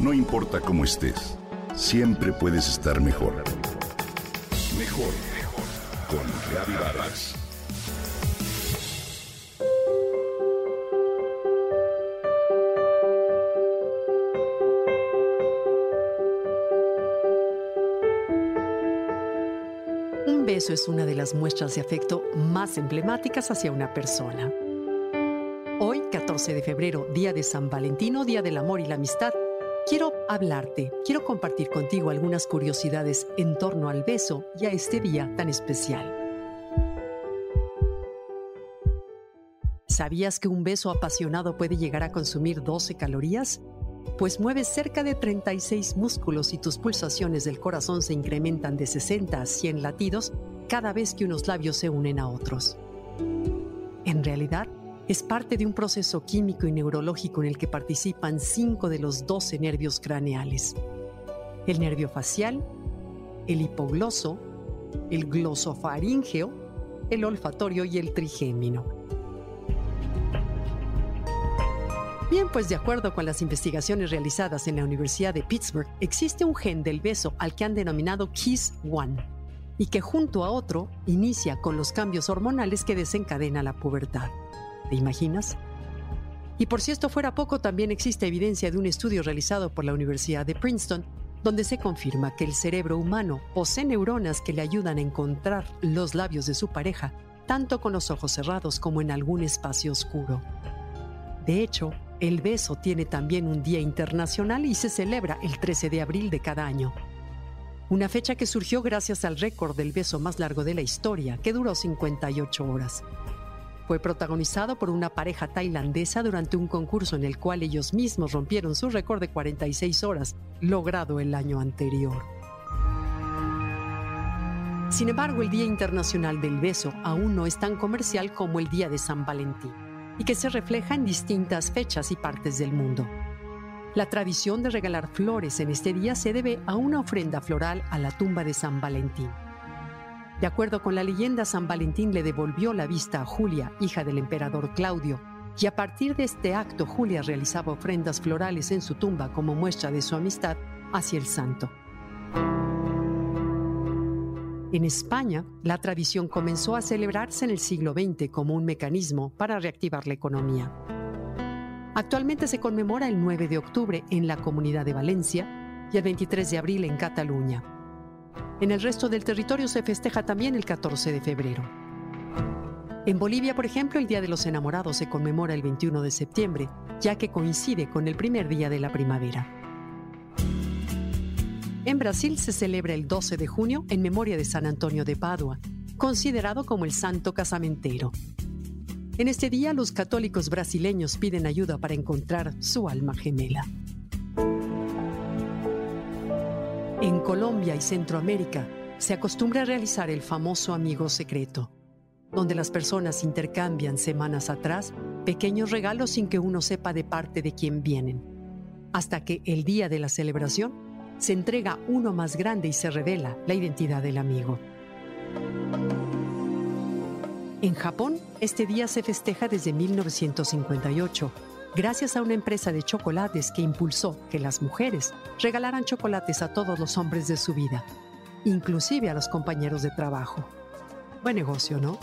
No importa cómo estés, siempre puedes estar mejor. Mejor, mejor. Con Reavivadas. Un beso es una de las muestras de afecto más emblemáticas hacia una persona. Hoy, 14 de febrero, día de San Valentino, día del amor y la amistad, quiero hablarte, quiero compartir contigo algunas curiosidades en torno al beso y a este día tan especial. ¿Sabías que un beso apasionado puede llegar a consumir 12 calorías? Pues mueves cerca de 36 músculos y tus pulsaciones del corazón se incrementan de 60 a 100 latidos cada vez que unos labios se unen a otros. En realidad, es parte de un proceso químico y neurológico en el que participan 5 de los 12 nervios craneales. El nervio facial, el hipogloso, el glosofaríngeo, el olfatorio y el trigémino. Bien, pues de acuerdo con las investigaciones realizadas en la Universidad de Pittsburgh, existe un gen del beso al que han denominado KISS-1 y que junto a otro inicia con los cambios hormonales que desencadena la pubertad. ¿Te imaginas? Y por si esto fuera poco, también existe evidencia de un estudio realizado por la Universidad de Princeton, donde se confirma que el cerebro humano posee neuronas que le ayudan a encontrar los labios de su pareja, tanto con los ojos cerrados como en algún espacio oscuro. De hecho, el beso tiene también un día internacional y se celebra el 13 de abril de cada año. Una fecha que surgió gracias al récord del beso más largo de la historia, que duró 58 horas. Fue protagonizado por una pareja tailandesa durante un concurso en el cual ellos mismos rompieron su récord de 46 horas, logrado el año anterior. Sin embargo, el Día Internacional del Beso aún no es tan comercial como el Día de San Valentín, y que se refleja en distintas fechas y partes del mundo. La tradición de regalar flores en este día se debe a una ofrenda floral a la tumba de San Valentín. De acuerdo con la leyenda, San Valentín le devolvió la vista a Julia, hija del emperador Claudio, y a partir de este acto Julia realizaba ofrendas florales en su tumba como muestra de su amistad hacia el santo. En España, la tradición comenzó a celebrarse en el siglo XX como un mecanismo para reactivar la economía. Actualmente se conmemora el 9 de octubre en la Comunidad de Valencia y el 23 de abril en Cataluña. En el resto del territorio se festeja también el 14 de febrero. En Bolivia, por ejemplo, el Día de los Enamorados se conmemora el 21 de septiembre, ya que coincide con el primer día de la primavera. En Brasil se celebra el 12 de junio en memoria de San Antonio de Padua, considerado como el santo casamentero. En este día los católicos brasileños piden ayuda para encontrar su alma gemela. Colombia y Centroamérica se acostumbra a realizar el famoso amigo secreto, donde las personas intercambian semanas atrás pequeños regalos sin que uno sepa de parte de quién vienen, hasta que el día de la celebración se entrega uno más grande y se revela la identidad del amigo. En Japón, este día se festeja desde 1958, gracias a una empresa de chocolates que impulsó que las mujeres regalaran chocolates a todos los hombres de su vida, inclusive a los compañeros de trabajo. Buen negocio, ¿no?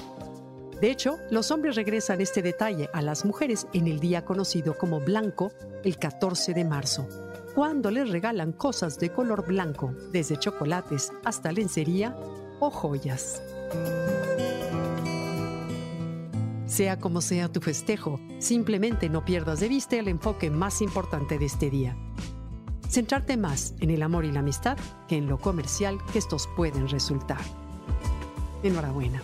De hecho, los hombres regresan este detalle a las mujeres en el día conocido como blanco, el 14 de marzo, cuando les regalan cosas de color blanco, desde chocolates hasta lencería o joyas. Sea como sea tu festejo, simplemente no pierdas de vista el enfoque más importante de este día. Centrarte más en el amor y la amistad que en lo comercial que estos pueden resultar. Enhorabuena.